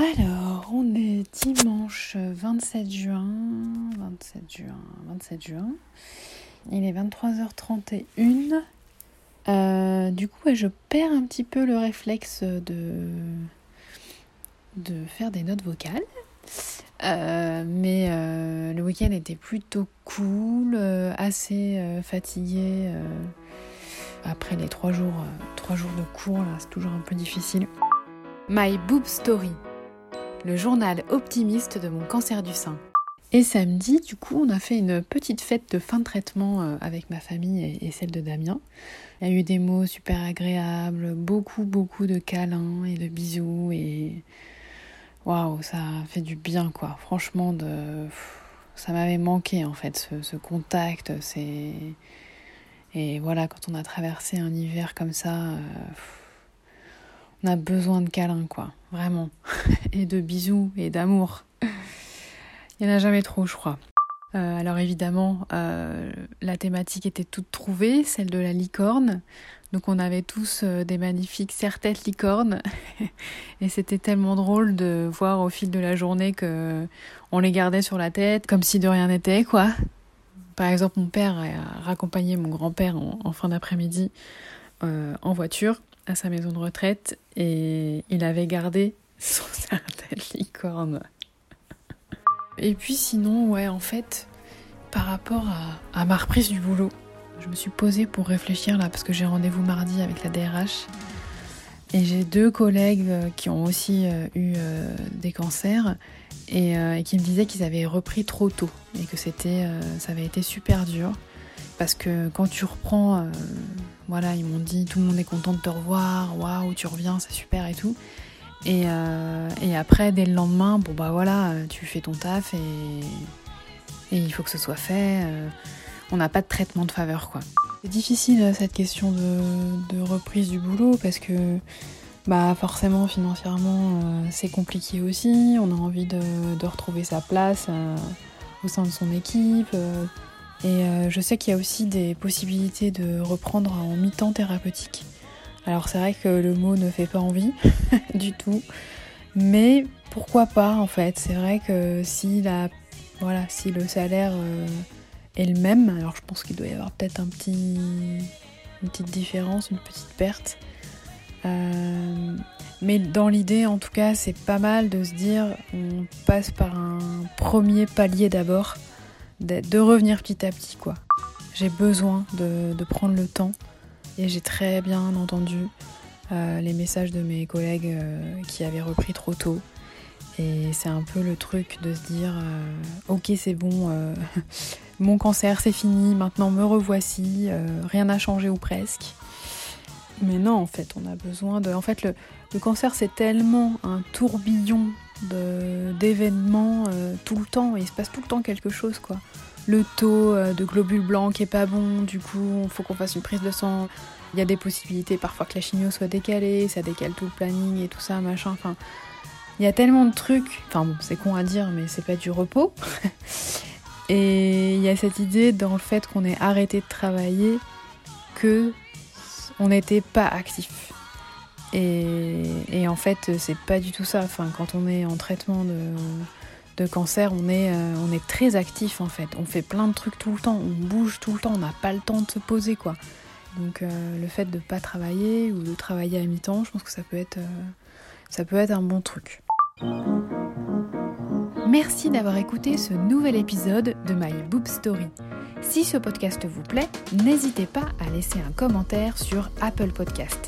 Alors, on est dimanche 27 juin, 27 juin, 27 juin. Il est 23h31. Euh, du coup, je perds un petit peu le réflexe de, faire des notes vocales. Euh, mais euh, le week-end était plutôt cool, assez fatigué après les trois jours, trois jours de cours, là, c'est toujours un peu difficile. My Boob Story le journal optimiste de mon cancer du sein. Et samedi, du coup, on a fait une petite fête de fin de traitement euh, avec ma famille et celle de Damien. Il y a eu des mots super agréables, beaucoup, beaucoup de câlins et de bisous et waouh, ça fait du bien quoi. Franchement, ça m'avait manqué en fait ce, contact. Et voilà, quand on a traversé un hiver comme ça. Euh, on a besoin de câlins, quoi, vraiment. et de bisous et d'amour. Il n'y en a jamais trop, je crois. Euh, alors évidemment, euh, la thématique était toute trouvée, celle de la licorne. Donc on avait tous euh, des magnifiques serre-têtes licornes. et c'était tellement drôle de voir au fil de la journée que on les gardait sur la tête, comme si de rien n'était, quoi. Par exemple, mon père a raccompagné mon grand-père en, fin d'après-midi en voiture à sa maison de retraite et il avait gardé son tête licorne. Et puis sinon, ouais, en fait, par rapport à, ma reprise du boulot, je me suis posée pour réfléchir là parce que j'ai rendez-vous mardi avec la DRH. Et j'ai deux collègues euh, qui ont aussi euh, eu euh, des cancers et, qui me disaient qu'ils avaient repris trop tôt et que c'était, ça avait été super dur. Parce que quand tu reprends, voilà, ils m'ont dit tout le monde est content de te revoir, waouh, tu reviens, c'est super et tout. Et, euh, et, après, dès le lendemain, bon bah voilà, tu fais ton taf et, il faut que ce soit fait. Euh, on n'a pas de traitement de faveur quoi. C'est difficile cette question de, reprise du boulot parce que bah forcément financièrement c'est compliqué aussi. On a envie de, retrouver sa place au sein de son équipe et euh, je sais qu'il y a aussi des possibilités de reprendre en mi-temps thérapeutique. Alors c'est vrai que le mot ne fait pas envie du tout, mais pourquoi pas en fait? C'est vrai que si le salaire euh, est le même, alors je pense qu'il doit y avoir peut-être un petit, une petite différence, une petite perte. Euh, mais dans l'idée, en tout cas, c'est pas mal de se dire, on passe par un premier palier d'abord de, revenir petit à petit quoi. J'ai besoin de, prendre le temps et j'ai très bien entendu euh, les messages de mes collègues euh, qui avaient repris trop tôt. Et c'est un peu le truc de se dire euh, ok c'est bon, mon cancer c'est fini, maintenant me revoici, rien n'a changé ou presque. Mais non en fait on a besoin de... En fait le, le cancer c'est tellement un tourbillon d'événements euh, tout le temps. Il se passe tout le temps quelque chose, quoi. Le taux euh, de globules blancs qui est pas bon, du coup, il faut qu'on fasse une prise de sang. Il y a des possibilités parfois que la chimio soit décalée, ça décale tout le planning et tout ça, machin. Enfin, il y a tellement de trucs. Enfin c'est con à dire, mais c'est pas du repos. et il y a cette idée dans le fait qu'on ait arrêté de travailler que on n'était pas actif. Et, en fait, c'est pas du tout ça. Enfin, quand on est en traitement de, cancer, on est, euh, on est très actif en fait. On fait plein de trucs tout le temps, on bouge tout le temps, on n'a pas le temps de se poser quoi. Donc euh, le fait de pas travailler ou de travailler à mi-temps, je pense que ça peut être, euh, ça peut être un bon truc. Merci d'avoir écouté ce nouvel épisode de My Boob Story. Si ce podcast vous plaît, n'hésitez pas à laisser un commentaire sur Apple Podcast.